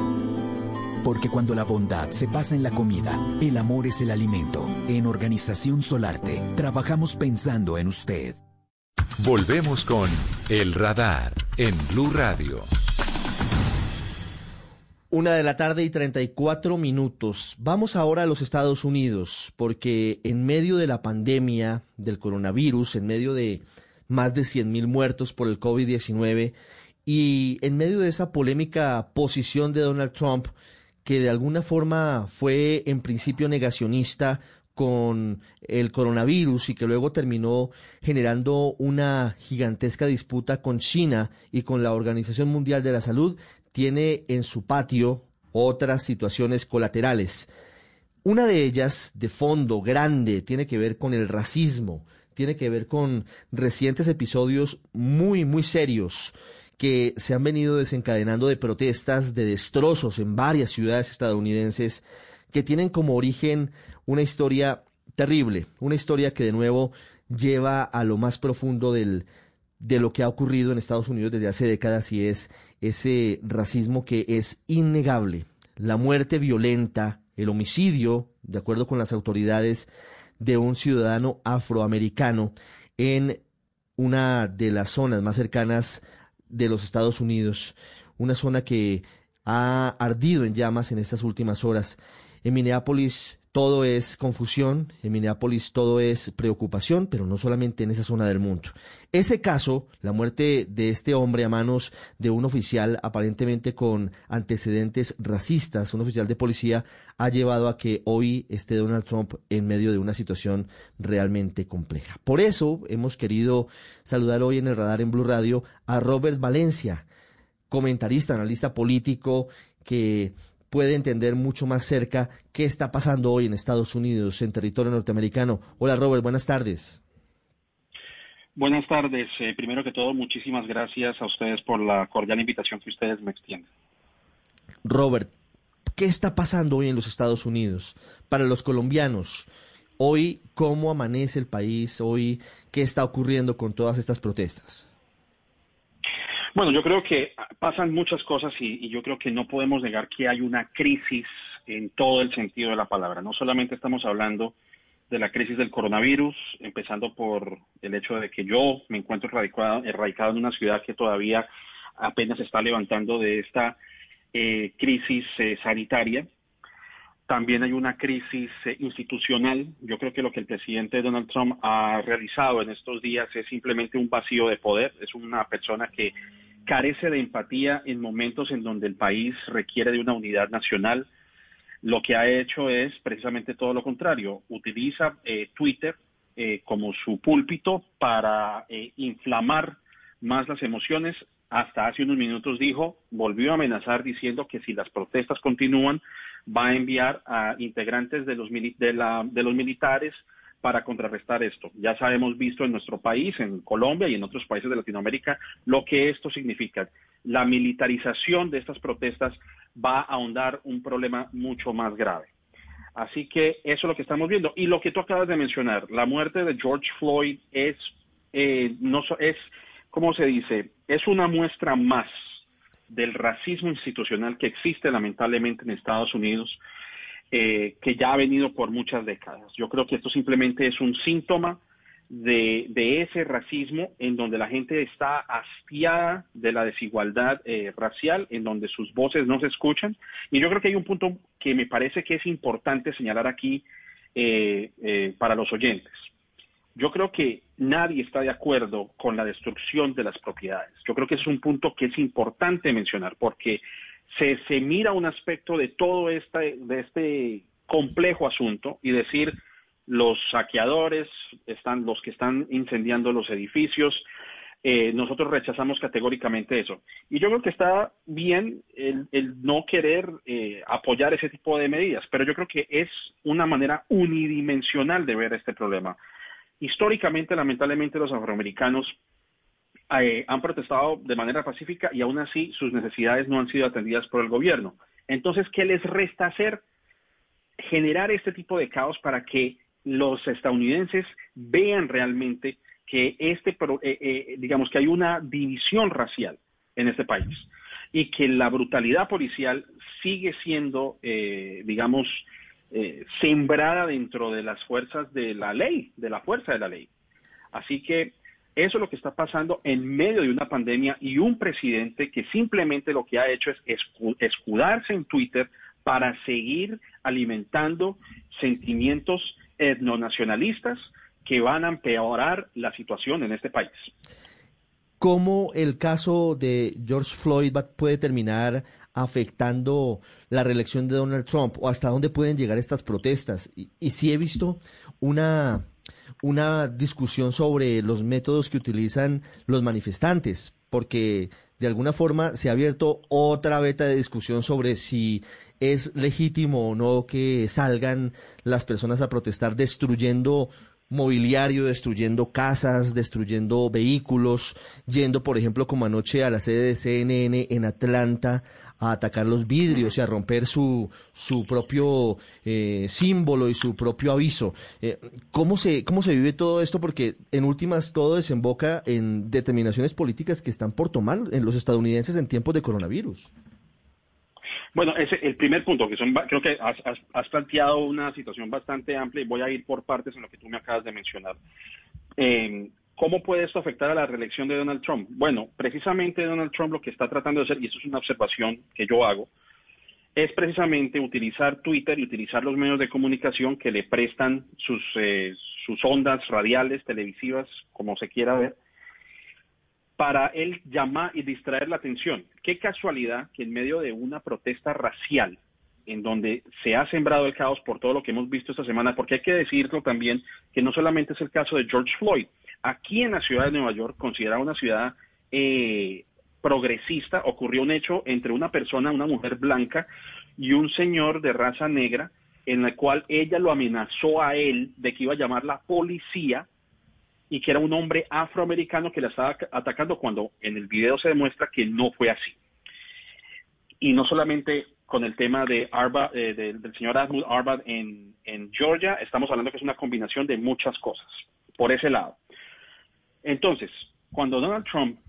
Porque cuando la bondad se pasa en la comida, el amor es el alimento. En Organización Solarte, trabajamos pensando en usted. Volvemos con El Radar en Blue Radio. Una de la tarde y 34 minutos. Vamos ahora a los Estados Unidos, porque en medio de la pandemia del coronavirus, en medio de más de 100.000 muertos por el COVID-19 y en medio de esa polémica posición de Donald Trump, que de alguna forma fue en principio negacionista con el coronavirus y que luego terminó generando una gigantesca disputa con China y con la Organización Mundial de la Salud, tiene en su patio otras situaciones colaterales. Una de ellas, de fondo, grande, tiene que ver con el racismo, tiene que ver con recientes episodios muy, muy serios que se han venido desencadenando de protestas, de destrozos en varias ciudades estadounidenses, que tienen como origen una historia terrible, una historia que de nuevo lleva a lo más profundo del, de lo que ha ocurrido en Estados Unidos desde hace décadas y es ese racismo que es innegable. La muerte violenta, el homicidio, de acuerdo con las autoridades, de un ciudadano afroamericano en una de las zonas más cercanas de los Estados Unidos, una zona que ha ardido en llamas en estas últimas horas. En Minneapolis todo es confusión, en Minneapolis todo es preocupación, pero no solamente en esa zona del mundo. Ese caso, la muerte de este hombre a manos de un oficial aparentemente con antecedentes racistas, un oficial de policía, ha llevado a que hoy esté Donald Trump en medio de una situación realmente compleja. Por eso hemos querido saludar hoy en el radar en Blue Radio a Robert Valencia, comentarista, analista político que puede entender mucho más cerca qué está pasando hoy en Estados Unidos, en territorio norteamericano. Hola Robert, buenas tardes. Buenas tardes. Eh, primero que todo, muchísimas gracias a ustedes por la cordial invitación que ustedes me extienden. Robert, ¿qué está pasando hoy en los Estados Unidos? Para los colombianos, hoy, ¿cómo amanece el país? Hoy, ¿qué está ocurriendo con todas estas protestas? Bueno, yo creo que pasan muchas cosas y, yo creo que no podemos negar que hay una crisis en todo el sentido de la palabra. No solamente estamos hablando de la crisis del coronavirus, empezando por el hecho de que yo me encuentro radicado, erradicado en una ciudad que todavía apenas está levantando de esta eh, crisis eh, sanitaria. También hay una crisis eh, institucional. Yo creo que lo que el presidente Donald Trump ha realizado en estos días es simplemente un vacío de poder. Es una persona que carece de empatía en momentos en donde el país requiere de una unidad nacional. Lo que ha hecho es precisamente todo lo contrario. Utiliza eh, Twitter eh, como su púlpito para inflamar más las emociones. Hasta hace unos minutos dijo, volvió a amenazar diciendo que si las protestas continúan, va a enviar a integrantes de los, de los militares para contrarrestar esto. Ya sabemos visto en nuestro país, en Colombia y en otros países de Latinoamérica, lo que esto significa. La militarización de estas protestas va a ahondar un problema mucho más grave. Así que eso es lo que estamos viendo. Y lo que tú acabas de mencionar, la muerte de George Floyd es, eh, no, es, ¿cómo se dice? Es una muestra más del racismo institucional que existe lamentablemente en Estados Unidos eh, que ya ha venido por muchas décadas. Yo creo que esto simplemente es un síntoma de, ese racismo en donde la gente está hastiada de la desigualdad eh, racial, en donde sus voces no se escuchan. Y yo creo que hay un punto que me parece que es importante señalar aquí eh, para los oyentes. Yo creo que nadie está de acuerdo con la destrucción de las propiedades. Yo creo que es un punto que es importante mencionar porque se, mira un aspecto de todo este, de este complejo asunto y decir los saqueadores, están los que están incendiando los edificios, eh, nosotros rechazamos categóricamente eso. Y yo creo que está bien el, no querer eh, apoyar ese tipo de medidas, pero yo creo que es una manera unidimensional de ver este problema. Históricamente, lamentablemente, los afroamericanos eh, han protestado de manera pacífica y aún así sus necesidades no han sido atendidas por el gobierno. Entonces, ¿qué les resta hacer? Generar este tipo de caos para que los estadounidenses vean realmente que este, eh, eh, digamos que hay una división racial en este país y que la brutalidad policial sigue siendo, digamos, sembrada dentro de las fuerzas de la ley, de la fuerza de la ley. Así que Eso es lo que está pasando en medio de una pandemia y un presidente que simplemente lo que ha hecho es escudarse en Twitter para seguir alimentando sentimientos etnonacionalistas que van a empeorar la situación en este país. ¿Cómo el caso de George Floyd puede terminar afectando la reelección de Donald Trump o hasta dónde pueden llegar estas protestas? Y, y si he visto una, una discusión sobre los métodos que utilizan los manifestantes, porque de alguna forma se ha abierto otra beta de discusión sobre si es legítimo o no que salgan las personas a protestar destruyendo mobiliario, destruyendo casas, destruyendo vehículos, yendo, por ejemplo, como anoche a la sede de CNN en Atlanta a atacar los vidrios y a romper su, su propio eh, símbolo y su propio aviso. Eh, ¿cómo, se, ¿Cómo se vive todo esto? Porque en últimas todo desemboca en determinaciones políticas que están por tomar en los estadounidenses en tiempos de coronavirus. Bueno, ese el primer punto, que son, creo que has, planteado una situación bastante amplia y voy a ir por partes en lo que tú me acabas de mencionar. Eh, ¿Cómo puede esto afectar a la reelección de Donald Trump? Bueno, precisamente Donald Trump lo que está tratando de hacer, y esto es una observación que yo hago, es precisamente utilizar Twitter y utilizar los medios de comunicación que le prestan sus, eh, sus ondas radiales, televisivas, como se quiera ver, para él llamar y distraer la atención. Qué casualidad que en medio de una protesta racial, en donde se ha sembrado el caos por todo lo que hemos visto esta semana, porque hay que decirlo también que no solamente es el caso de George Floyd, aquí en la ciudad de Nueva York, considerada una ciudad eh, progresista, ocurrió un hecho entre una persona, una mujer blanca, y un señor de raza negra, en el cual ella lo amenazó a él de que iba a llamar la policía y que era un hombre afroamericano que la estaba atacando cuando en el video se demuestra que no fue así. Y no solamente con el tema de Arba, eh, del señor Ahmad Arba en, en Georgia, estamos hablando que es una combinación de muchas cosas, por ese lado. Entonces, cuando Donald Trump,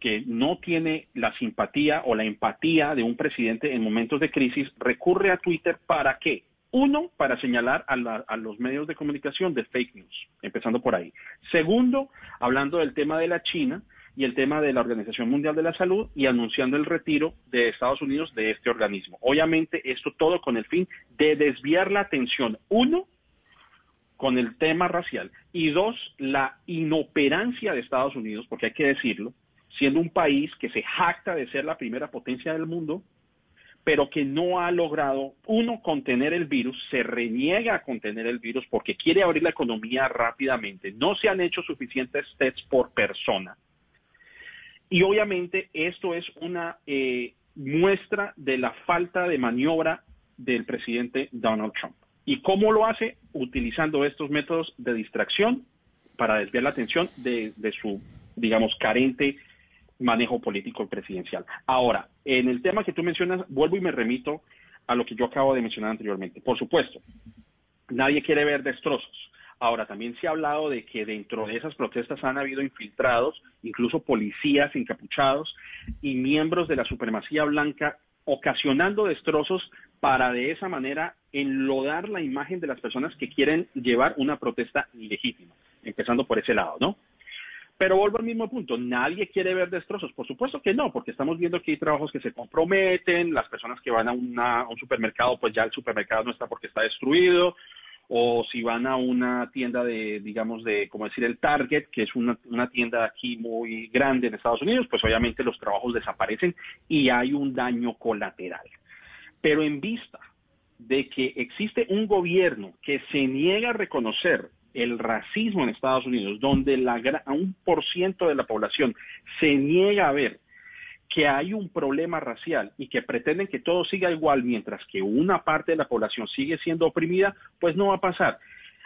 que no tiene la simpatía o la empatía de un presidente en momentos de crisis, recurre a Twitter para qué? Uno, para señalar a, los medios de comunicación de fake news, empezando por ahí. Segundo, hablando del tema de la China y el tema de la Organización Mundial de la Salud y anunciando el retiro de Estados Unidos de este organismo. Obviamente, esto todo con el fin de desviar la atención, uno, con el tema racial y dos, la inoperancia de Estados Unidos, porque hay que decirlo, siendo un país que se jacta de ser la primera potencia del mundo, pero que no ha logrado, uno, contener el virus, se reniega a contener el virus porque quiere abrir la economía rápidamente. No se han hecho suficientes tests por persona. Y obviamente esto es una eh, muestra de la falta de maniobra del presidente Donald Trump. ¿Y cómo lo hace? Utilizando estos métodos de distracción para desviar la atención de, de su, digamos, carente manejo político presidencial. Ahora, en el tema que tú mencionas, vuelvo y me remito a lo que yo acabo de mencionar anteriormente. Por supuesto, nadie quiere ver destrozos. Ahora, también se ha hablado de que dentro de esas protestas han habido infiltrados, incluso policías encapuchados y miembros de la supremacía blanca ocasionando destrozos para de esa manera enlodar la imagen de las personas que quieren llevar una protesta ilegítima, empezando por ese lado, ¿no? Pero vuelvo al mismo punto, nadie quiere ver destrozos, por supuesto que no, porque estamos viendo que hay trabajos que se comprometen, las personas que van a, un supermercado, pues ya el supermercado no está porque está destruido, o si van a una tienda de, digamos, de, como decir, el Target, que es una, una tienda aquí muy grande en Estados Unidos, pues obviamente los trabajos desaparecen y hay un daño colateral. Pero en vista de que existe un gobierno que se niega a reconocer el racismo en Estados Unidos, donde la, un por ciento de la población se niega a ver que hay un problema racial y que pretenden que todo siga igual mientras que una parte de la población sigue siendo oprimida, pues no va a pasar.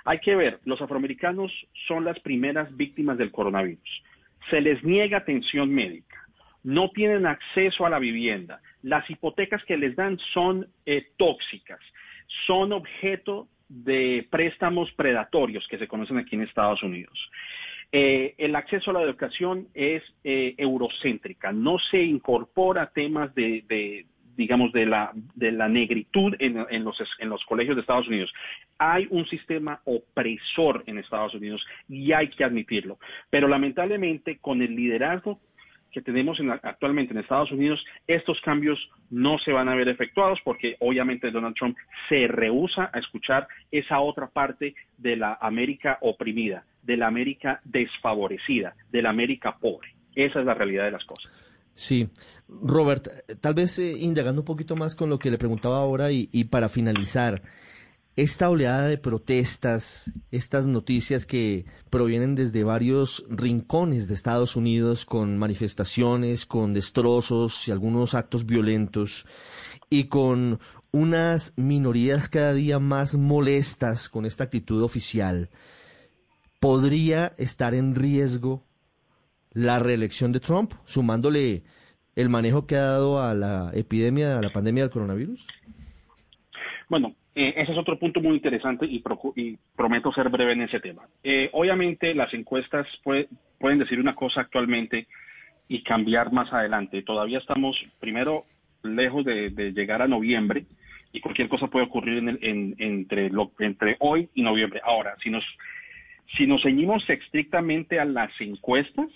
Hay que ver, los afroamericanos son las primeras víctimas del coronavirus. Se les niega atención médica, no tienen acceso a la vivienda, las hipotecas que les dan son eh, tóxicas, son objeto de préstamos predatorios que se conocen aquí en Estados Unidos. Eh, el acceso a la educación es eh, eurocéntrica, no se incorpora temas de, digamos, de la, de la negritud en, en, los, en los colegios de Estados Unidos. Hay un sistema opresor en Estados Unidos y hay que admitirlo. Pero lamentablemente, con el liderazgo que tenemos actualmente en Estados Unidos, estos cambios no se van a ver efectuados porque obviamente Donald Trump se rehúsa a escuchar esa otra parte de la América oprimida, de la América desfavorecida, de la América pobre. Esa es la realidad de las cosas. Sí, Robert, tal vez eh, indagando un poquito más con lo que le preguntaba ahora y para finalizar, esta oleada de protestas, estas noticias que provienen desde varios rincones de Estados Unidos con manifestaciones, con destrozos y algunos actos violentos y con unas minorías cada día más molestas con esta actitud oficial, ¿podría estar en riesgo la reelección de Trump, sumándole el manejo que ha dado a la epidemia, a la pandemia del coronavirus? Bueno, eh, ese es otro punto muy interesante y, prometo ser breve en ese tema. Eh, obviamente las encuestas pueden decir una cosa actualmente y cambiar más adelante. Todavía estamos, primero, lejos de, llegar a noviembre y cualquier cosa puede ocurrir entre, entre hoy y noviembre. Ahora, si nos, si nos ceñimos estrictamente a las encuestas,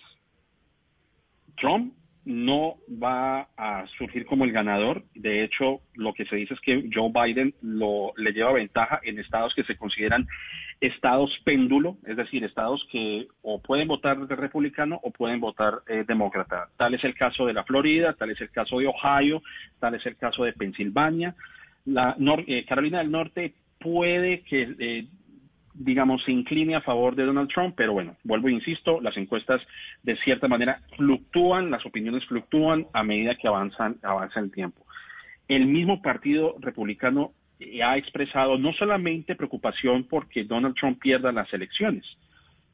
Trump no va a surgir como el ganador. De hecho, lo que se dice es que Joe Biden lo, le lleva ventaja en estados que se consideran estados péndulo, es decir, estados que o pueden votar republicano o pueden votar eh, demócrata. Tal es el caso de la Florida, tal es el caso de Ohio, tal es el caso de Pensilvania. La eh, Carolina del Norte puede que eh, digamos, se incline a favor de Donald Trump, pero bueno, vuelvo e insisto, las encuestas de cierta manera fluctúan, las opiniones fluctúan a medida que avanzan, avanza el tiempo. El mismo Partido Republicano eh, ha expresado no solamente preocupación porque Donald Trump pierda las elecciones,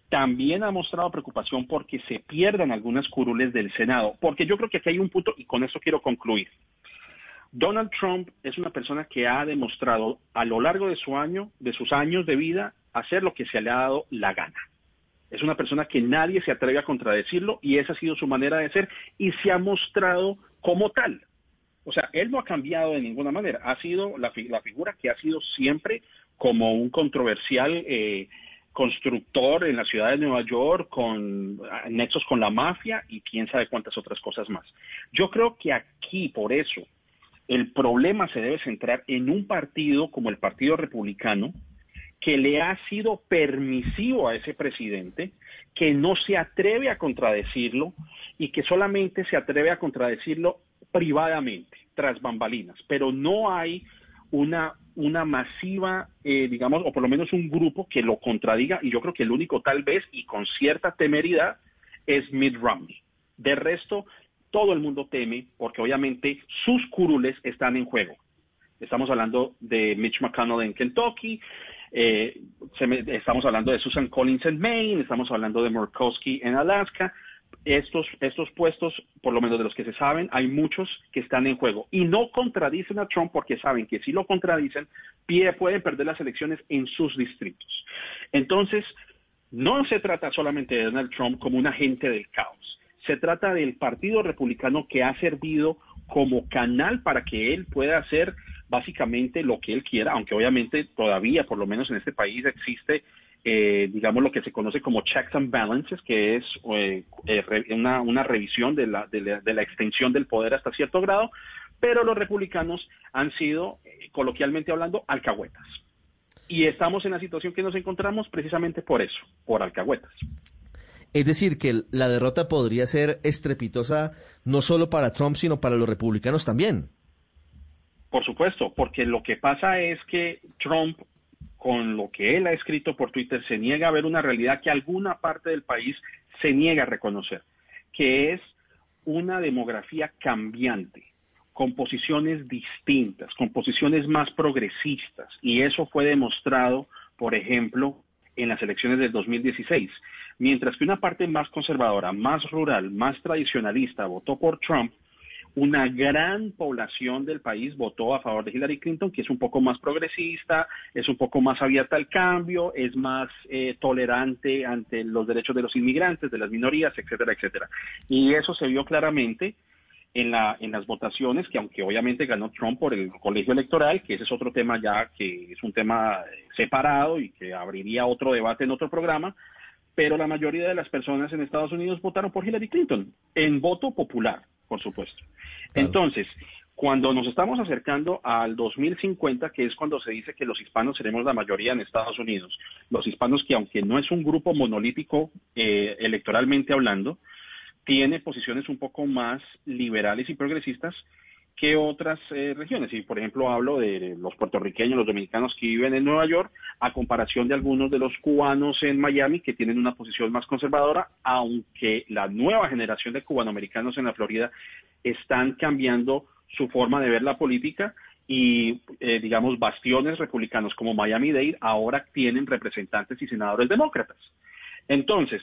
también ha mostrado preocupación porque se pierdan algunas curules del Senado, porque yo creo que aquí hay un punto, y con esto quiero concluir. Donald Trump es una persona que ha demostrado a lo largo de su año, de sus años de vida, hacer lo que se le ha dado la gana. Es una persona que nadie se atreve a contradecirlo y esa ha sido su manera de ser y se ha mostrado como tal. O sea, él no ha cambiado de ninguna manera. Ha sido la, figura que ha sido siempre como un controversial eh, constructor en la ciudad de Nueva York con nexos con la mafia y quién sabe cuántas otras cosas más. Yo creo que aquí, por eso, el problema se debe centrar en un partido como el Partido Republicano, que le ha sido permisivo a ese presidente, que no se atreve a contradecirlo y que solamente se atreve a contradecirlo privadamente, tras bambalinas, pero no hay una, una masiva, eh, digamos, o por lo menos un grupo que lo contradiga, y yo creo que el único tal vez, y con cierta temeridad, es Mitt Romney. De resto, todo el mundo teme porque obviamente sus curules están en juego. Estamos hablando de Mitch McConnell en Kentucky, eh, estamos hablando de Susan Collins en Maine, estamos hablando de Murkowski en Alaska. Estos, estos puestos, por lo menos de los que se saben, hay muchos que están en juego. Y no contradicen a Trump porque saben que si lo contradicen, pueden perder las elecciones en sus distritos. Entonces, no se trata solamente de Donald Trump como un agente del caos. Se trata del Partido Republicano que ha servido como canal para que él pueda hacer básicamente lo que él quiera, aunque obviamente todavía, por lo menos en este país, existe, eh, digamos, lo que se conoce como checks and balances, que es eh, eh, una, una, revisión de la, de, la, de la extensión del poder hasta cierto grado, pero los republicanos han sido, coloquialmente hablando, alcahuetas. Y estamos en la situación que nos encontramos precisamente por eso, por alcahuetas. Es decir, que la derrota podría ser estrepitosa no solo para Trump, sino para los republicanos también. Por supuesto, porque lo que pasa es que Trump, con lo que él ha escrito por Twitter, se niega a ver una realidad que alguna parte del país se niega a reconocer, que es una demografía cambiante, con posiciones distintas, con posiciones más progresistas. Y eso fue demostrado, por ejemplo, en las elecciones del 2016. Mientras que una parte más conservadora, más rural, más tradicionalista votó por Trump, una gran población del país votó a favor de Hillary Clinton, que es un poco más progresista, es un poco más abierta al cambio, es más eh, tolerante ante los derechos de los inmigrantes, de las minorías, etcétera, etcétera. Y eso se vio claramente en, la, en las votaciones, que aunque obviamente ganó Trump por el colegio electoral, que ese es otro tema ya que es un tema separado y que abriría otro debate en otro programa, pero la mayoría de las personas en Estados Unidos votaron por Hillary Clinton, en voto popular, por supuesto. Entonces, cuando nos estamos acercando al 2050, que es cuando se dice que los hispanos seremos la mayoría en Estados Unidos, los hispanos que aunque no es un grupo monolítico eh, electoralmente hablando, tiene posiciones un poco más liberales y progresistas que otras eh, regiones. Y por ejemplo hablo de los puertorriqueños, los dominicanos que viven en Nueva York, a comparación de algunos de los cubanos en Miami que tienen una posición más conservadora, aunque la nueva generación de cubanoamericanos en la Florida están cambiando su forma de ver la política y, eh, digamos, bastiones republicanos como Miami-Dade ahora tienen representantes y senadores demócratas. Entonces,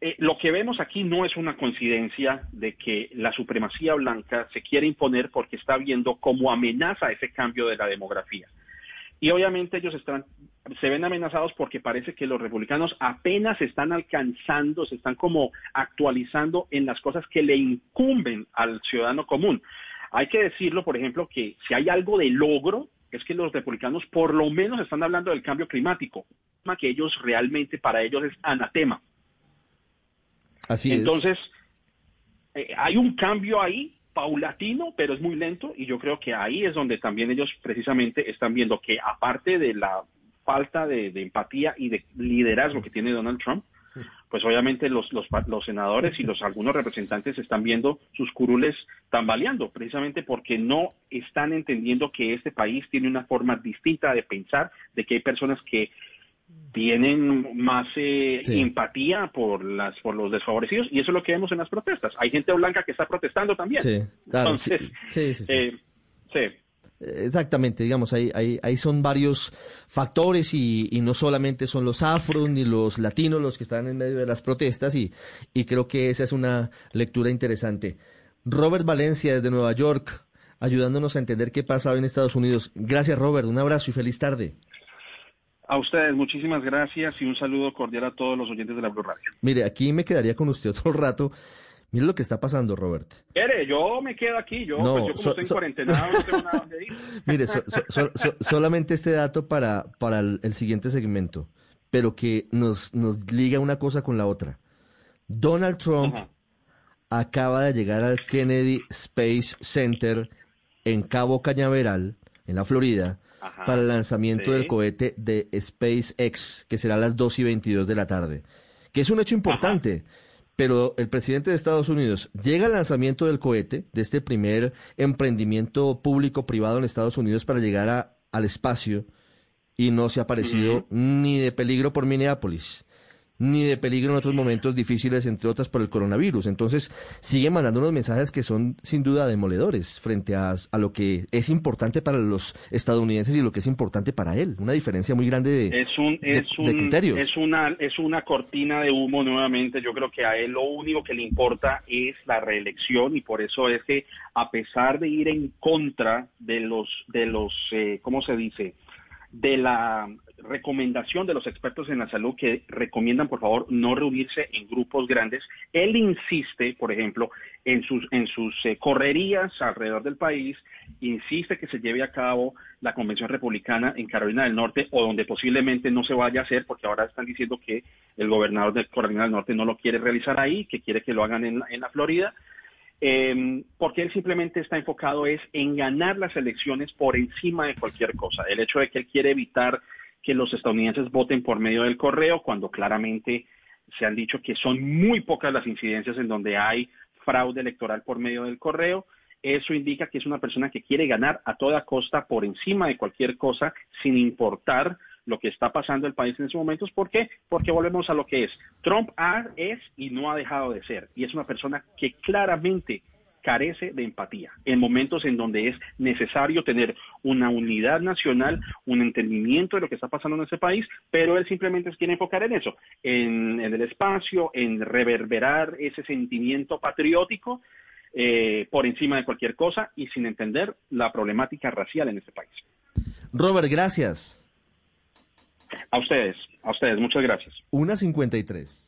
eh, lo que vemos aquí no es una coincidencia de que la supremacía blanca se quiere imponer porque está viendo como amenaza ese cambio de la demografía. Y obviamente ellos están, se ven amenazados porque parece que los republicanos apenas están alcanzando, se están como actualizando en las cosas que le incumben al ciudadano común. Hay que decirlo, por ejemplo, que si hay algo de logro, es que los republicanos por lo menos están hablando del cambio climático, que ellos realmente para ellos es anatema. Entonces, eh, hay un cambio ahí paulatino, pero es muy lento y yo creo que ahí es donde también ellos precisamente están viendo que aparte de la falta de, empatía y de liderazgo que tiene Donald Trump, pues obviamente los, los, los, senadores y los algunos representantes están viendo sus curules tambaleando, precisamente porque no están entendiendo que este país tiene una forma distinta de pensar, de que hay personas que tienen más eh, empatía por las por los desfavorecidos y eso es lo que vemos en las protestas. Hay gente blanca que está protestando también. Sí, Entonces, sí, sí, eh, sí. Exactamente, digamos, ahí, ahí, ahí son varios factores y, y, no solamente son los afros ni los latinos los que están en medio de las protestas y, y creo que esa es una lectura interesante. Robert Valencia desde Nueva York, ayudándonos a entender qué pasa en Estados Unidos. Gracias Robert, un abrazo y feliz tarde. A ustedes, muchísimas gracias y un saludo cordial a todos los oyentes de la Blue Radio. Mire, aquí me quedaría con usted [LAUGHS] otro rato. Mire lo que está pasando, Robert. Mire, yo me quedo aquí. Yo, No, pues yo como so- estoy en so- cuarentena, no tengo nada donde ir. [LAUGHS] Mire, so- so- so- so- solamente este dato para, para el, el siguiente segmento, pero que nos, nos liga una cosa con la otra. Donald Trump acaba de llegar al Kennedy Space Center en Cabo Cañaveral, en la Florida, Ajá, para el lanzamiento sí. del cohete de SpaceX, que será a las 2 y 22 de la tarde, que es un hecho importante. Pero el presidente de Estados Unidos llega al lanzamiento del cohete, de este primer emprendimiento público-privado en Estados Unidos para llegar a- al espacio, y no se ha parecido ni de peligro por Minneapolis, ni de peligro en otros momentos difíciles, entre otras por el coronavirus. Entonces, sigue mandando unos mensajes que son sin duda demoledores frente a, a lo que es importante para los estadounidenses y lo que es importante para él. Una diferencia muy grande de, Es un, es, de un- criterios. es una es una cortina de humo nuevamente. Yo creo que a él lo único que le importa es la reelección y por eso es que a pesar de ir en contra de los de los eh, ¿cómo se dice? de la recomendación de los expertos en la salud que recomiendan por favor no reunirse en grupos grandes. Él insiste, por ejemplo, en sus en sus eh, correrías alrededor del país, insiste que se lleve a cabo la convención republicana en Carolina del Norte o donde posiblemente no se vaya a hacer porque ahora están diciendo que el gobernador de Carolina del Norte no lo quiere realizar ahí, que quiere que lo hagan en, en la Florida. Eh, porque él simplemente está enfocado es en ganar las elecciones por encima de cualquier cosa. El hecho de que él quiere evitar que los estadounidenses voten por medio del correo, cuando claramente se han dicho que son muy pocas las incidencias en donde hay fraude electoral por medio del correo. Eso indica que es una persona que quiere ganar a toda costa por encima de cualquier cosa, sin importar lo que está pasando el país en estos momentos. ¿Por qué? Porque volvemos a lo que es. Trump ha- es y no ha dejado de ser. Y es una persona que claramente carece de empatía en momentos en donde es necesario tener una unidad nacional, un entendimiento de lo que está pasando en ese país, pero él simplemente se quiere enfocar en eso, en, en el espacio, en reverberar ese sentimiento patriótico eh, por encima de cualquier cosa y sin entender la problemática racial en este país. Robert, gracias. A ustedes, a ustedes, muchas gracias. Una 53.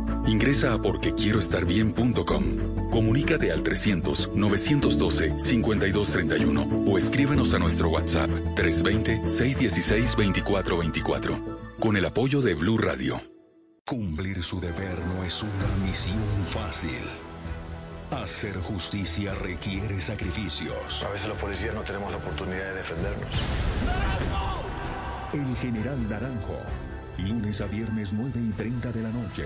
Ingresa a porquequieroestarbien.com. Comunícate al 300-912-5231 o escríbenos a nuestro WhatsApp 320-616-2424 con el apoyo de Blue Radio. Cumplir su deber no es una misión fácil. Hacer justicia requiere sacrificios. A veces los policías no tenemos la oportunidad de defendernos. El General Naranjo, lunes a viernes 9 y 30 de la noche.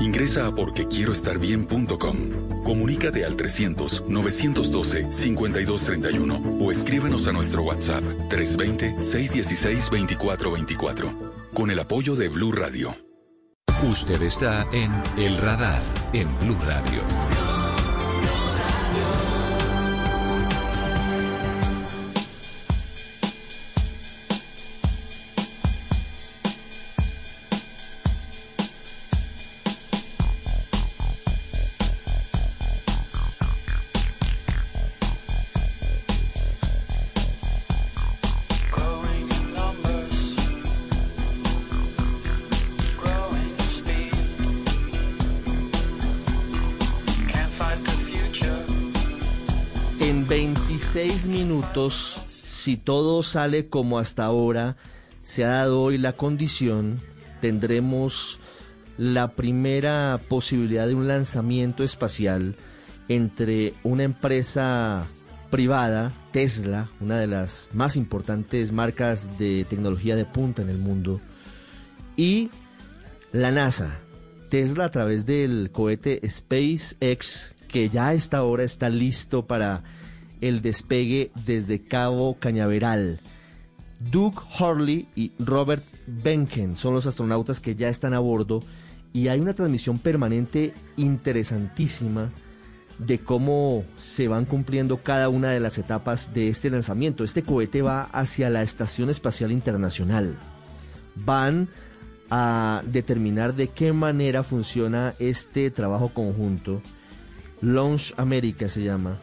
Ingresa a porquequieroestarbien.com. Comunícate al 300-912-5231 o escríbenos a nuestro WhatsApp 320-616-2424 con el apoyo de Blue Radio. Usted está en El Radar en Blue Radio. 26 minutos, si todo sale como hasta ahora, se ha dado hoy la condición, tendremos la primera posibilidad de un lanzamiento espacial entre una empresa privada, Tesla, una de las más importantes marcas de tecnología de punta en el mundo, y la NASA. Tesla a través del cohete SpaceX, que ya a esta hora está listo para el despegue desde Cabo Cañaveral. Doug Hurley y Robert Benken son los astronautas que ya están a bordo y hay una transmisión permanente interesantísima de cómo se van cumpliendo cada una de las etapas de este lanzamiento. Este cohete va hacia la Estación Espacial Internacional. Van a determinar de qué manera funciona este trabajo conjunto. Launch America se llama.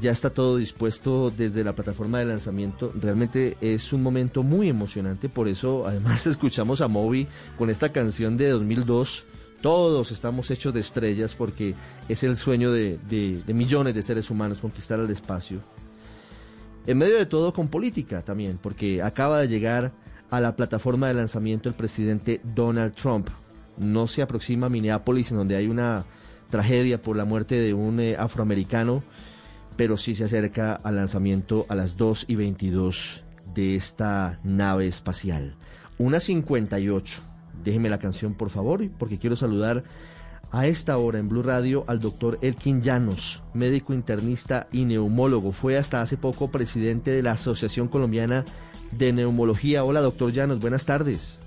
Ya está todo dispuesto desde la plataforma de lanzamiento. Realmente es un momento muy emocionante. Por eso, además, [LAUGHS] escuchamos a Moby con esta canción de 2002. Todos estamos hechos de estrellas porque es el sueño de, millones de seres humanos conquistar el espacio. En medio de todo con política también, porque acaba de llegar a la plataforma de lanzamiento el presidente Donald Trump. No se aproxima a Minneapolis, en donde hay una tragedia por la muerte de un eh, afroamericano, pero sí se acerca al lanzamiento a las 2 y 22 de esta nave espacial. Una 58. Déjeme la canción, por favor, porque quiero saludar a esta hora en Blue Radio al doctor Elkin Llanos, médico internista y neumólogo. Fue hasta hace poco presidente de la Asociación Colombiana de Neumología. Hola, doctor Llanos, buenas tardes.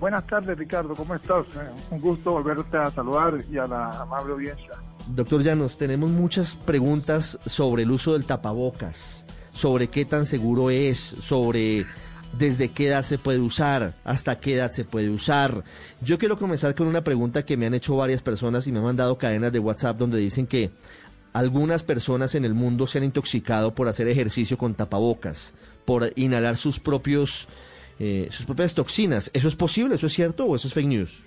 Buenas tardes, Ricardo, ¿cómo estás? Eh, Un gusto volverte a saludar y a la amable audiencia. Doctor Llanos, tenemos muchas preguntas sobre el uso del tapabocas, sobre qué tan seguro es, sobre desde qué edad se puede usar, hasta qué edad se puede usar. Yo quiero comenzar con una pregunta que me han hecho varias personas y me han mandado cadenas de WhatsApp donde dicen que algunas personas en el mundo se han intoxicado por hacer ejercicio con tapabocas, por inhalar sus propios eh, sus propias toxinas. ¿Eso es posible? ¿Eso es cierto o eso es fake news?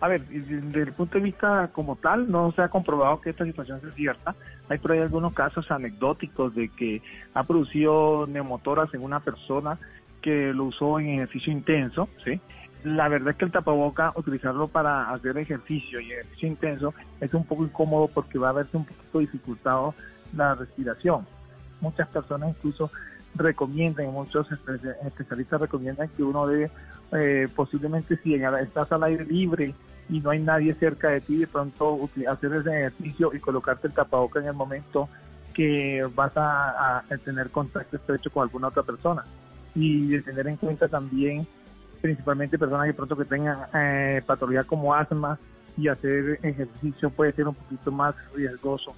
A ver, desde el punto de vista como tal, no se ha comprobado que esta situación sea cierta. Hay por ahí algunos casos anecdóticos de que ha producido neumotoras en una persona que lo usó en ejercicio intenso, ¿sí? La verdad es que el tapaboca, utilizarlo para hacer ejercicio y ejercicio intenso, es un poco incómodo porque va a verse un poquito dificultado la respiración. Muchas personas incluso recomiendan, muchos especialistas recomiendan que uno debe, eh, posiblemente si estás al aire libre y no hay nadie cerca de ti, de pronto hacer ese ejercicio y colocarte el tapaboca en el momento que vas a, tener contacto estrecho con alguna otra persona. Y de tener en cuenta también, principalmente personas que pronto que tengan eh, patología como asma y hacer ejercicio puede ser un poquito más riesgoso